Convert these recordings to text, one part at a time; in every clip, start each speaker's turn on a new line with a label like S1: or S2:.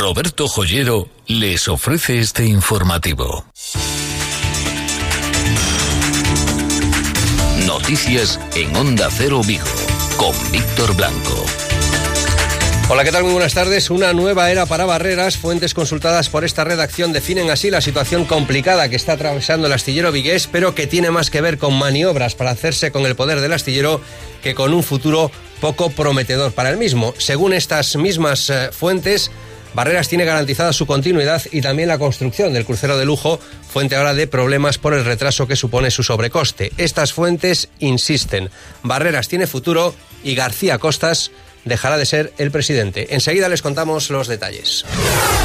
S1: Roberto Joyero les ofrece este informativo. Noticias en Onda Cero Vigo con Víctor Blanco.
S2: Hola, ¿qué tal? Muy buenas tardes. Una nueva era para Barreras. Fuentes consultadas por esta redacción definen así la situación complicada que está atravesando el astillero vigués, pero que tiene más que ver con maniobras para hacerse con el poder del astillero que con un futuro poco prometedor para el mismo. Según estas mismas eh, fuentes, Barreras tiene garantizada su continuidad y también la construcción del crucero de lujo, fuente ahora de problemas por el retraso que supone su sobrecoste. Estas fuentes insisten, Barreras tiene futuro y García Costas dejará de ser el presidente. Enseguida les contamos los detalles.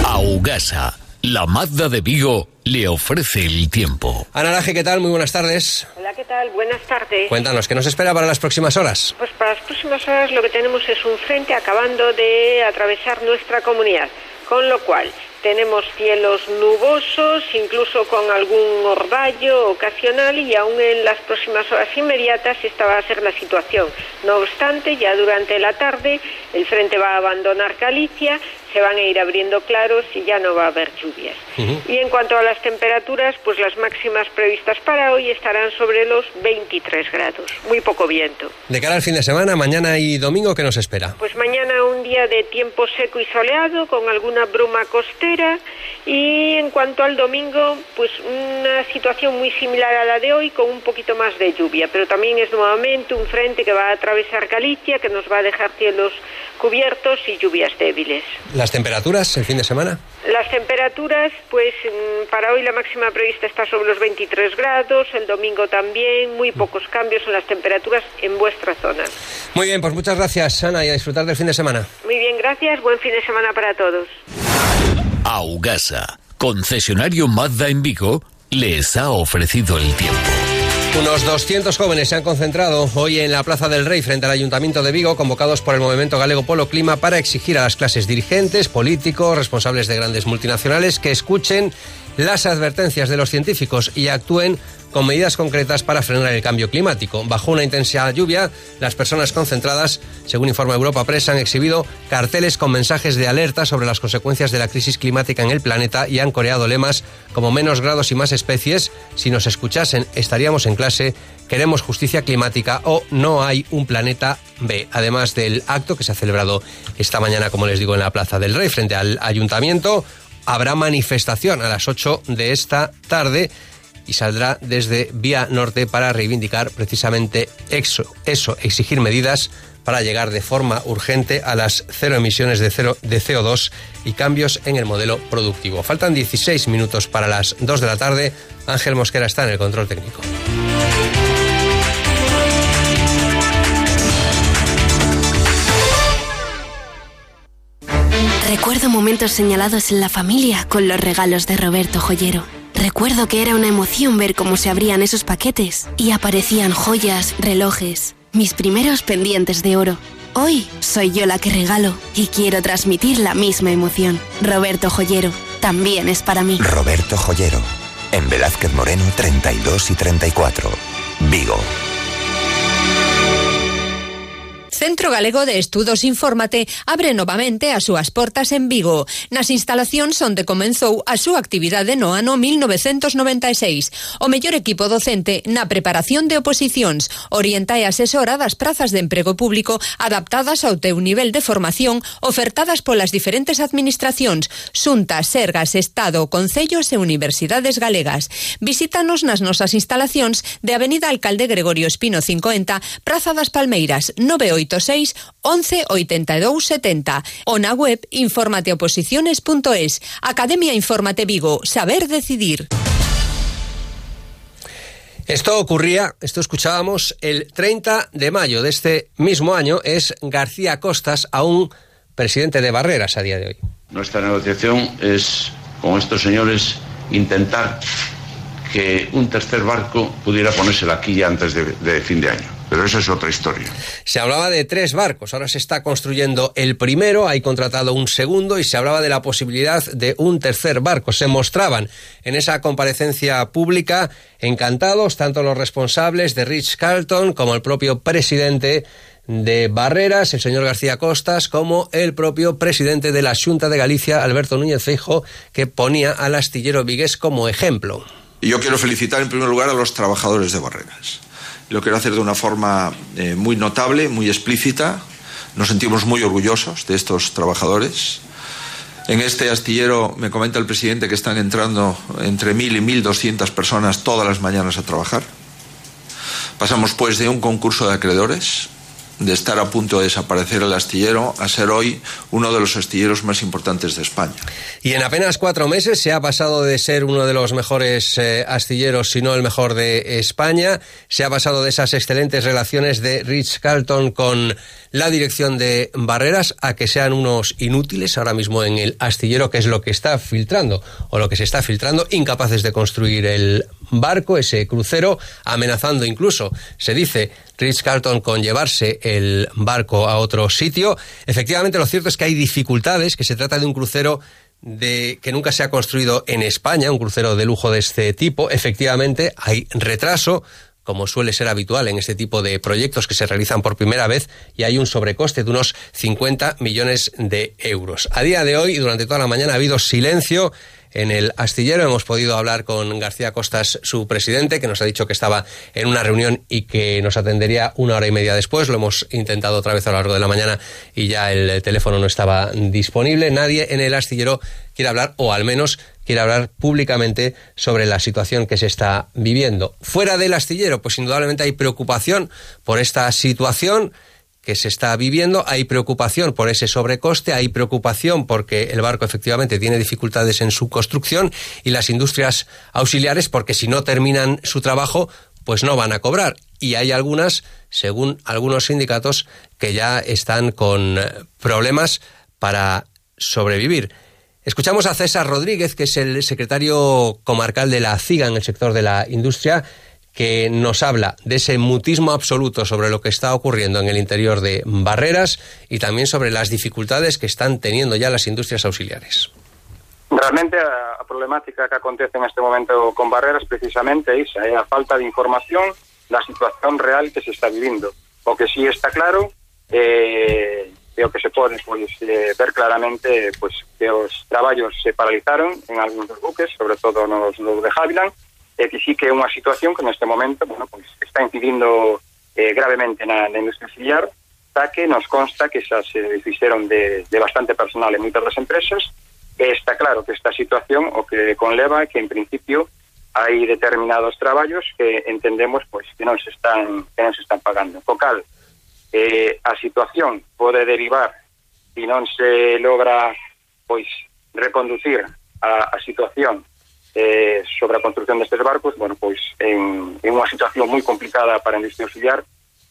S1: Augasa, la Mazda de Vigo, le ofrece el tiempo.
S2: Ana Laje, ¿qué tal? Muy buenas tardes.
S3: Hola, ¿qué tal? Buenas tardes.
S2: Cuéntanos, ¿qué nos espera para las próximas horas?
S3: Pues para las próximas horas lo que tenemos es un frente acabando de atravesar nuestra comunidad, con lo cual tenemos cielos nubosos, incluso con algún orvallo ocasional y aún en las próximas horas inmediatas esta va a ser la situación. No obstante, ya durante la tarde el frente va a abandonar Galicia, se van a ir abriendo claros y ya no va a haber lluvias. Y en cuanto a las temperaturas, pues las máximas previstas para hoy estarán sobre los 23 grados, muy poco viento.
S2: De cara al fin de semana, mañana y domingo, ¿qué nos espera?
S3: Pues mañana un día de tiempo seco y soleado con alguna bruma costera y en cuanto al domingo, pues una situación muy similar a la de hoy con un poquito más de lluvia, pero también es nuevamente un frente que va a atravesar Galicia, que nos va a dejar cielos cubiertos y lluvias débiles.
S2: ¿Las temperaturas el fin de semana?
S3: Las temperaturas, pues mm, para hoy la máxima prevista está sobre los 23 grados, el domingo también, muy pocos cambios en las temperaturas en vuestra zona.
S2: Muy bien, pues muchas gracias, Ana, y a disfrutar del fin de semana.
S3: Muy bien, gracias, buen fin de semana para todos.
S1: Augasa, concesionario Mazda en Vigo, les ha ofrecido el tiempo.
S2: Unos 200 jóvenes se han concentrado hoy en la Plaza del Rey frente al Ayuntamiento de Vigo, convocados por el Movimiento Galego Polo Clima para exigir a las clases dirigentes, políticos, responsables de grandes multinacionales que escuchen las advertencias de los científicos y actúen con medidas concretas para frenar el cambio climático. Bajo una intensa lluvia, las personas concentradas, según informa Europa Press, han exhibido carteles con mensajes de alerta sobre las consecuencias de la crisis climática en el planeta y han coreado lemas como menos grados y más especies. Si nos escuchasen, estaríamos en clase. Queremos justicia climática o no hay un planeta B. Además del acto que se ha celebrado esta mañana, como les digo, en la Plaza del Rey, frente al ayuntamiento, habrá manifestación a las 8 de esta tarde y saldrá desde Vía Norte para reivindicar precisamente eso, exigir medidas para llegar de forma urgente a las cero emisiones de, cero, de CO2 y cambios en el modelo productivo. Faltan 16 minutos para las 2 de la tarde. Ángel Mosquera está en el control técnico.
S4: Recuerdo momentos señalados en la familia con los regalos de Roberto Joyero. Recuerdo que era una emoción ver cómo se abrían esos paquetes y aparecían joyas, relojes, mis primeros pendientes de oro. Hoy soy yo la que regalo y quiero transmitir la misma emoción. Roberto Joyero también es para mí.
S5: Roberto Joyero, en Velázquez Moreno 32 y 34, Vigo.
S6: Centro Galego de Estudos Infórmate abre novamente as súas portas en Vigo, nas instalacións onde comenzou a súa actividade no ano 1996. O mellor equipo docente na preparación de oposicións, orienta e asesora das prazas de emprego público adaptadas ao teu nivel de formación ofertadas polas diferentes administracións, Xunta, Sergas, Estado, Concellos e Universidades Galegas. Visítanos nas nosas instalacións de Avenida Alcalde Gregorio Espino 50, Praza das Palmeiras, 98 86 11 82 70 o na web informateoposiciones.es Academia Infórmate Vigo, saber decidir.
S2: Esto ocurría, esto escuchábamos el 30 de mayo de este mismo año, es García Costas, aún presidente de Barreras a día de hoy.
S7: Nuestra negociación es con estos señores intentar que un tercer barco pudiera ponerse aquí antes de, de fin de año. Pero esa es otra historia.
S2: Se hablaba de tres barcos, ahora se está construyendo el primero, hay contratado un segundo y se hablaba de la posibilidad de un tercer barco. Se mostraban en esa comparecencia pública encantados tanto los responsables de Rich Carlton como el propio presidente de Barreras, el señor García Costas, como el propio presidente de la Junta de Galicia, Alberto Núñez Feijo, que ponía al astillero vigués como ejemplo.
S8: Yo quiero felicitar en primer lugar a los trabajadores de Barreras. Lo quiero hacer de una forma eh, muy notable, muy explícita. Nos sentimos muy orgullosos de estos trabajadores. En este astillero me comenta el presidente que están entrando entre mil y mil doscientas personas todas las mañanas a trabajar. Pasamos pues de un concurso de acreedores de estar a punto de desaparecer el astillero a ser hoy uno de los astilleros más importantes de España.
S2: Y en apenas cuatro meses se ha pasado de ser uno de los mejores eh, astilleros, si no el mejor de España, se ha pasado de esas excelentes relaciones de Rich Carlton con la dirección de Barreras a que sean unos inútiles ahora mismo en el astillero, que es lo que está filtrando, o lo que se está filtrando, incapaces de construir el barco, ese crucero, amenazando incluso, se dice, Rich Carlton con llevarse el barco a otro sitio. Efectivamente, lo cierto es que hay dificultades, que se trata de un crucero de que nunca se ha construido en España, un crucero de lujo de este tipo. Efectivamente, hay retraso, como suele ser habitual en este tipo de proyectos que se realizan por primera vez, y hay un sobrecoste de unos 50 millones de euros. A día de hoy, durante toda la mañana, ha habido silencio en el astillero. Hemos podido hablar con García Costas, su presidente, que nos ha dicho que estaba en una reunión y que nos atendería una hora y media después. Lo hemos intentado otra vez a lo largo de la mañana y ya el teléfono no estaba disponible. Nadie en el astillero quiere hablar, o al menos quiere hablar públicamente sobre la situación que se está viviendo. Fuera del astillero, pues indudablemente hay preocupación por esta situación que se está viviendo. Hay preocupación por ese sobrecoste, hay preocupación porque el barco efectivamente tiene dificultades en su construcción y las industrias auxiliares porque si no terminan su trabajo, pues no van a cobrar. Y hay algunas, según algunos sindicatos, que ya están con problemas para sobrevivir. Escuchamos a César Rodríguez, que es el secretario comarcal de la CIGA en el sector de la industria, que nos habla de ese mutismo absoluto sobre lo que está ocurriendo en el interior de Barreras y también sobre las dificultades que están teniendo ya las industrias auxiliares.
S9: Realmente a, problemática que acontece en este momento con Barreras precisamente es a falta de información la situación real que se está viviendo. O que sí está claro, eh, creo que se puede pues, eh, ver claramente pues que los trabajos se paralizaron en algunos buques, sobre todo los, los de Havilland, é que sí que é unha situación que neste momento bueno, pues, está incidindo eh, gravemente na, na industria auxiliar xa que nos consta que xa se fixeron de, de bastante personal en moitas das empresas e está claro que esta situación o que conleva que en principio hai determinados traballos que entendemos pois que non se están que non se están pagando. Focal, eh, a situación pode derivar se non se logra pois reconducir a, a situación eh, sobre a construcción destes barcos, bueno, pois en, en unha situación moi complicada para a industria auxiliar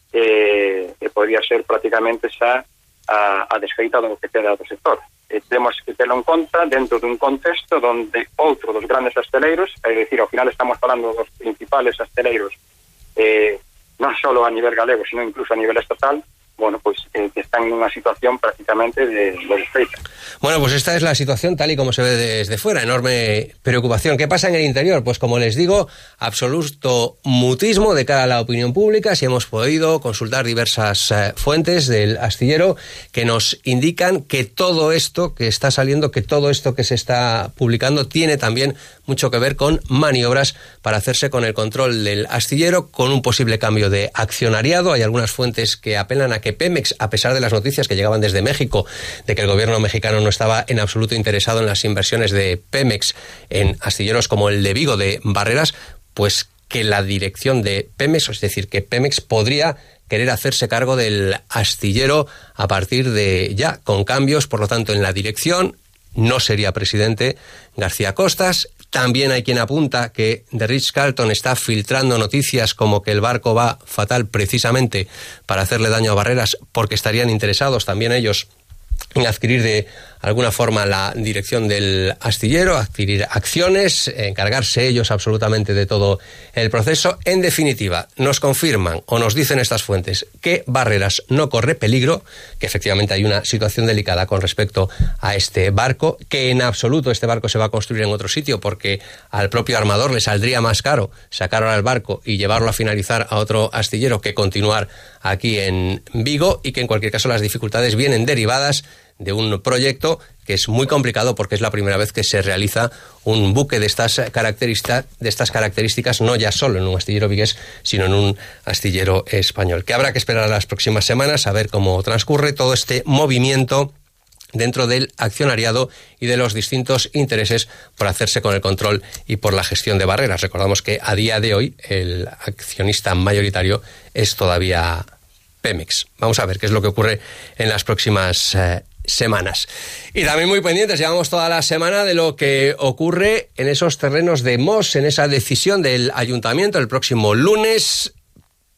S9: eh, e podría ser prácticamente xa a, a desfeita do que queda do sector. Eh, e temos que telo en conta dentro dun contexto donde outro dos grandes asteleiros, é dicir, ao final estamos falando dos principales asteleiros eh, non só a nivel galego, sino incluso a nivel estatal, bueno, pues eh, que están en una situación prácticamente de, de.
S2: Bueno, pues esta es la situación tal y como se ve desde fuera, enorme preocupación. ¿Qué pasa en el interior? Pues como les digo, absoluto mutismo de cara a la opinión pública. Si hemos podido consultar diversas eh, fuentes del astillero que nos indican que todo esto que está saliendo, que todo esto que se está publicando tiene también mucho que ver con maniobras para hacerse con el control del astillero, con un posible cambio de accionariado. Hay algunas fuentes que apelan a que Pemex, a pesar de las noticias que llegaban desde México, de que el gobierno mexicano no estaba en absoluto interesado en las inversiones de Pemex en astilleros como el de Vigo de Barreras, pues que la dirección de Pemex, es decir, que Pemex podría querer hacerse cargo del astillero a partir de ya, con cambios, por lo tanto, en la dirección, no sería presidente García Costas. También hay quien apunta que The Rich Carlton está filtrando noticias como que el barco va fatal precisamente para hacerle daño a Barreras porque estarían interesados también ellos adquirir de alguna forma la dirección del astillero, adquirir acciones, encargarse ellos absolutamente de todo el proceso. En definitiva, nos confirman o nos dicen estas fuentes que Barreras no corre peligro, que efectivamente hay una situación delicada con respecto a este barco, que en absoluto este barco se va a construir en otro sitio porque al propio armador le saldría más caro sacarlo al barco y llevarlo a finalizar a otro astillero que continuar aquí en Vigo y que en cualquier caso las dificultades vienen derivadas de un proyecto que es muy complicado porque es la primera vez que se realiza un buque de estas, características, de estas características, no ya solo en un astillero vigués, sino en un astillero español. Que habrá que esperar a las próximas semanas a ver cómo transcurre todo este movimiento dentro del accionariado y de los distintos intereses por hacerse con el control y por la gestión de barreras. Recordamos que a día de hoy el accionista mayoritario es todavía Pemex. Vamos a ver qué es lo que ocurre en las próximas eh, semanas. Y también muy pendientes, llevamos toda la semana de lo que ocurre en esos terrenos de MOS, en esa decisión del ayuntamiento el próximo lunes.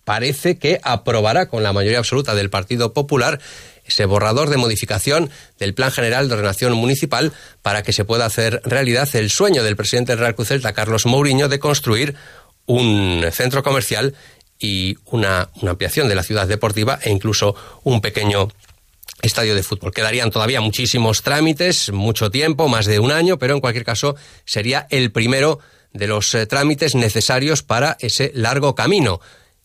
S2: Parece que aprobará con la mayoría absoluta del Partido Popular ese borrador de modificación del Plan General de Ordenación Municipal para que se pueda hacer realidad el sueño del presidente Real Cruz Carlos Mourinho, de construir un centro comercial y una, ampliación de la ciudad deportiva e incluso un pequeño estadio de fútbol. Quedarían todavía muchísimos trámites, mucho tiempo, más de un año, pero en cualquier caso sería el primero de los eh, trámites necesarios para ese largo camino.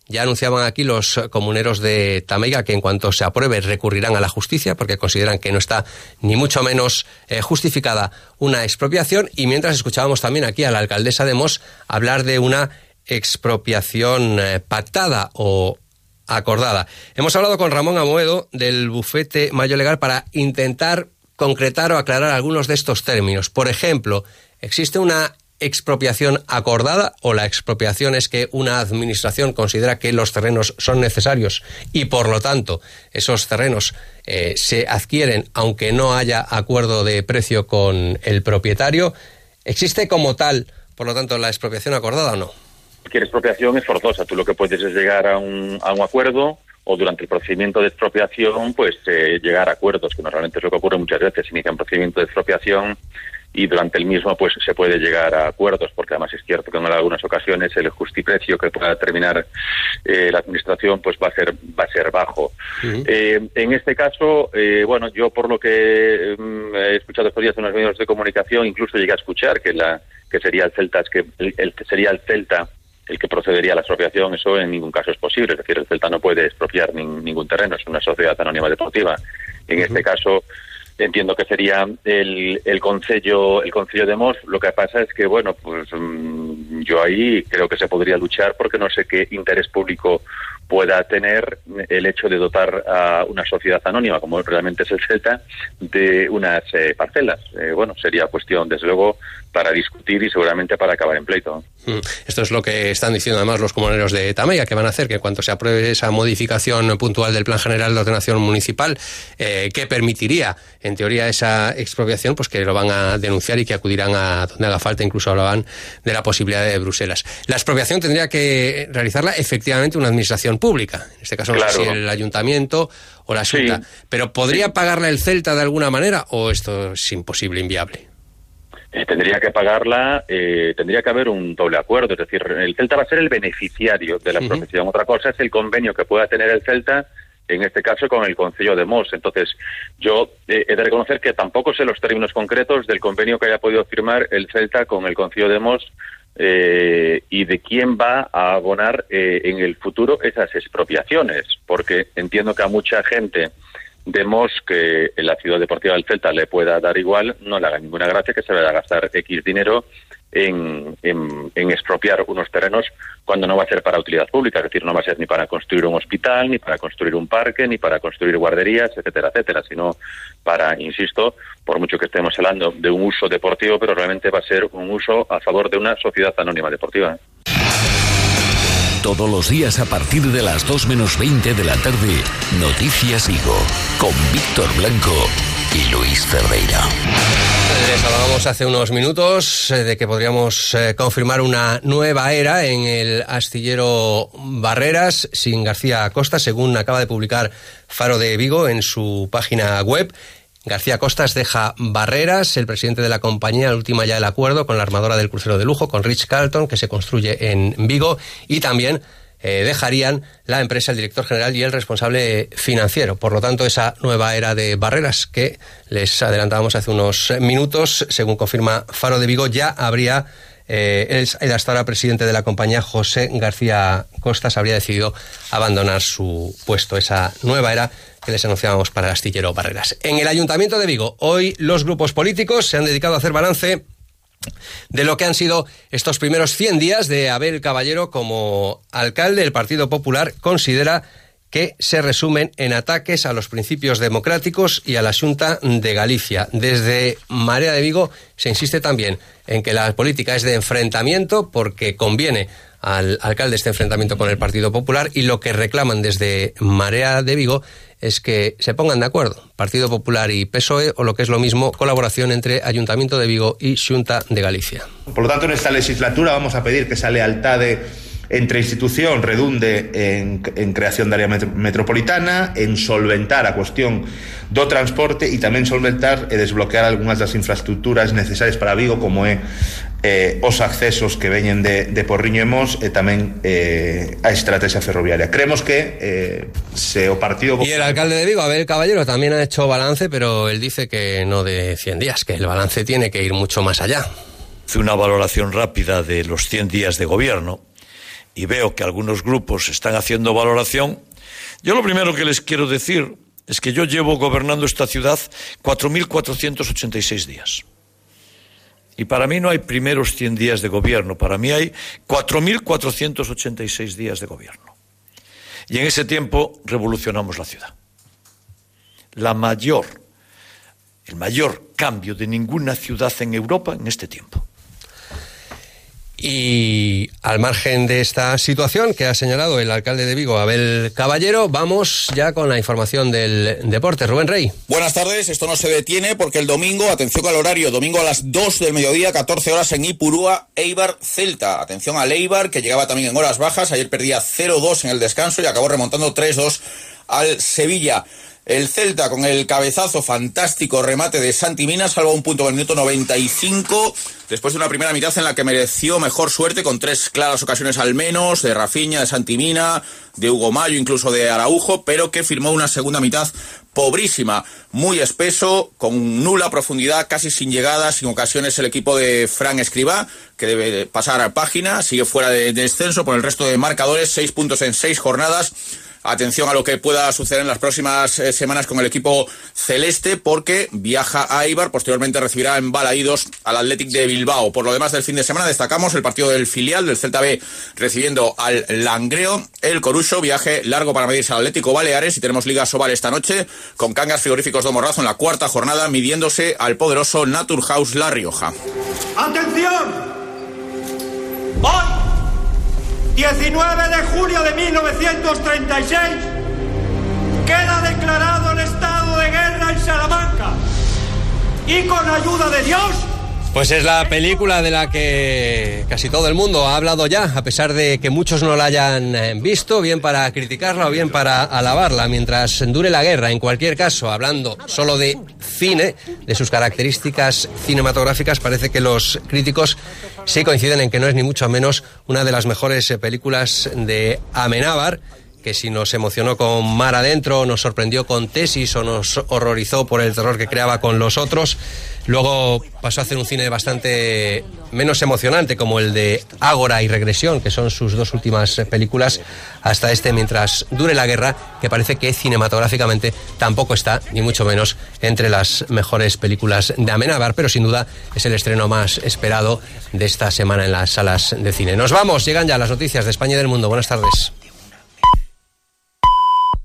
S2: Ya anunciaban aquí los comuneros de Tameiga que en cuanto se apruebe recurrirán a la justicia porque consideran que no está ni mucho menos eh, justificada una expropiación y mientras escuchábamos también aquí a la alcaldesa de Mos hablar de una expropiación eh, pactada o acordada. Hemos hablado con Ramón Amoedo del bufete Mayo Legal para intentar concretar o aclarar algunos de estos términos. Por ejemplo, ¿existe una expropiación acordada o la expropiación es que una administración considera que los terrenos son necesarios y por lo tanto esos terrenos eh, se adquieren aunque no haya acuerdo de precio con el propietario? ¿Existe como tal, por lo tanto, la expropiación acordada o no?
S10: Cualquier expropiación es forzosa. Tú lo que puedes es llegar a un, a un acuerdo o durante el procedimiento de expropiación, pues eh, llegar a acuerdos, que normalmente es lo que ocurre muchas veces. Inicia un procedimiento de expropiación y durante el mismo pues se puede llegar a acuerdos, porque además es cierto que en algunas ocasiones el justiprecio que pueda determinar eh, la administración pues va a ser va a ser bajo. Eh, en este caso, bueno, yo por lo que mm, he escuchado estos días en los medios de comunicación, incluso llegué a escuchar que la que sería el Celta que el que sería el Celta el que procedería a la expropiación, eso en ningún caso es posible. Es decir, el Celta no puede expropiar ningún terreno, es una sociedad anónima deportiva. En este caso, entiendo que sería el, el concello el concello de Mos lo que pasa es que bueno pues mm, yo ahí creo que se podría luchar porque no sé qué interés público pueda tener el hecho de dotar a una sociedad anónima como realmente es el Celta de unas eh, parcelas eh, bueno sería cuestión desde luego para discutir y seguramente para acabar en pleito.
S2: Mm. Esto es lo que están diciendo además los comuneros de Tamaya, que van a hacer que cuando se apruebe esa modificación puntual del Plan General de Ordenación Municipal, eh, que permitiría, en teoría, esa expropiación, pues que lo van a denunciar y que acudirán a donde haga falta, incluso hablaban de la posibilidad de Bruselas. La expropiación tendría que realizarla efectivamente una administración pública, en este caso no sé si el ayuntamiento o la Junta, pero ¿podría pagarla el Celta de alguna manera o esto es imposible, inviable?
S10: Eh, tendría que pagarla, eh, tendría que haber un doble acuerdo, es decir, el Celta va a ser el beneficiario de la profesión. Otra cosa es el convenio que pueda tener el Celta, en este caso con el Concello de Mos. Entonces, yo eh, he de reconocer que tampoco sé los términos concretos del convenio que haya podido firmar el Celta con el Concello de Mos y de quién va a abonar en el futuro esas expropiaciones, porque entiendo que a mucha gente vemos que la ciudad deportiva del Celta le pueda dar igual, no le haga ninguna gracia que se vaya a gastar X dinero en, expropiar unos terrenos cuando no va a ser para utilidad pública, es decir, no va a ser ni para construir un hospital, ni para construir un parque, ni para construir guarderías, etcétera, etcétera, sino para, insisto, por mucho que estemos hablando de un uso deportivo, pero realmente va a ser un uso a favor de una sociedad anónima deportiva.
S1: Todos los días a partir de las 2 menos 20 de la tarde, Noticias Vigo, con Víctor Blanco y Luis Ferreira.
S2: Les hablábamos hace unos minutos eh, de que podríamos eh, confirmar una nueva era en el astillero Barreras sin García Acosta, según acaba de publicar Faro de Vigo en su página web. García Costas deja Barreras, el presidente de la compañía, la última ya el acuerdo con la armadora del crucero de lujo, con Rich Carlton, que se construye en Vigo, y también eh, dejarían la empresa, el director general y el responsable financiero. Por lo tanto, esa nueva era de barreras que les adelantábamos hace unos minutos, según confirma Faro de Vigo, ya habría eh, el, hasta ahora presidente de la compañía, José García Costas, habría decidido abandonar su puesto. Esa nueva era que les anunciábamos para el astillero Barreras. En el Ayuntamiento de Vigo, hoy los grupos políticos se han dedicado a hacer balance de lo que han sido estos primeros 100 días de Abel Caballero como alcalde. El Partido Popular considera que se resumen en ataques a los principios democráticos y a la Junta de Galicia. Desde Marea de Vigo se insiste también en que la política es de enfrentamiento porque conviene al alcalde este enfrentamiento con el Partido Popular y lo que reclaman desde Marea de Vigo es que se pongan de acuerdo, Partido Popular y PSOE, o lo que es lo mismo, colaboración entre Ayuntamiento de Vigo y Xunta de Galicia.
S11: Por lo tanto, en esta legislatura vamos a pedir que esa lealtad entre institución redunde en, en creación de área metropolitana, en solventar a cuestión do transporte e tamén solventar e desbloquear algunhas das infraestructuras necesarias para Vigo como é eh, os accesos que veñen de, de Porriño e Mos e tamén eh, a estrategia ferroviaria. Creemos que eh, se o partido...
S2: Y el alcalde de Vigo, Abel Caballero, también ha hecho balance, pero él dice que no de 100 días, que el balance tiene que ir mucho más allá.
S12: Hice una valoración rápida de los 100 días de gobierno y veo que algunos grupos están haciendo valoración. Yo lo primero que les quiero decir es que yo llevo gobernando esta ciudad 4.486 días. Y para mí no hay primeros 100 días de gobierno, para mí hay 4.486 días de gobierno. Y en ese tiempo revolucionamos la ciudad. La mayor, el mayor cambio de ninguna ciudad en Europa en este tiempo.
S2: Y al margen de esta situación que ha señalado el alcalde de Vigo, Abel Caballero, vamos ya con la información del deporte. Rubén Rey.
S13: Buenas tardes, esto no se detiene porque el domingo, atención al horario, domingo a las 2 del mediodía, 14 horas en Ipurúa, Eibar Celta. Atención al Eibar, que llegaba también en horas bajas, ayer perdía 0-2 en el descanso y acabó remontando 3-2 al Sevilla. El Celta con el cabezazo fantástico remate de Santi Mina salva un punto en el minuto 95 después de una primera mitad en la que mereció mejor suerte con tres claras ocasiones al menos de Rafiña, de Santi Mina, de Hugo Mayo, incluso de Araujo, pero que firmó una segunda mitad pobrísima, muy espeso, con nula profundidad, casi sin llegadas, sin ocasiones el equipo de Fran Escribá, que debe pasar a página, sigue fuera de descenso por el resto de marcadores, seis puntos en seis jornadas Atención a lo que pueda suceder en las próximas eh, semanas con el equipo celeste, porque viaja a Ibar, posteriormente recibirá en Balaídos al Athletic de Bilbao. Por lo demás del fin de semana destacamos el partido del filial del Celta B recibiendo al Langreo, el Corucho, viaje largo para medirse al Atlético Baleares y tenemos Liga Sobal esta noche con Cangas Frigoríficos de Morrazo en la cuarta jornada midiéndose al poderoso Naturhaus La Rioja.
S14: ¡Atención! ¡Hoy! 19 de julio de 1936, queda declarado el estado de guerra en Salamanca. Y con ayuda de Dios,
S2: pues es la película de la que casi todo el mundo ha hablado ya, a pesar de que muchos no la hayan eh, visto, bien para criticarla o bien para alabarla, mientras dure la guerra. En cualquier caso, hablando solo de cine, de sus características cinematográficas, parece que los críticos sí coinciden en que no es ni mucho menos una de las mejores eh, películas de Amenábar que si nos emocionó con Mar Adentro, nos sorprendió con Tesis o nos horrorizó por el terror que creaba con los otros, luego pasó a hacer un cine bastante menos emocionante como el de Ágora y Regresión, que son sus dos últimas películas, hasta este Mientras dure la guerra, que parece que cinematográficamente tampoco está, ni mucho menos, entre las mejores películas de Amenábar, pero sin duda es el estreno más esperado de esta semana en las salas de cine. Nos vamos, llegan ya las noticias de España y del mundo. Buenas tardes.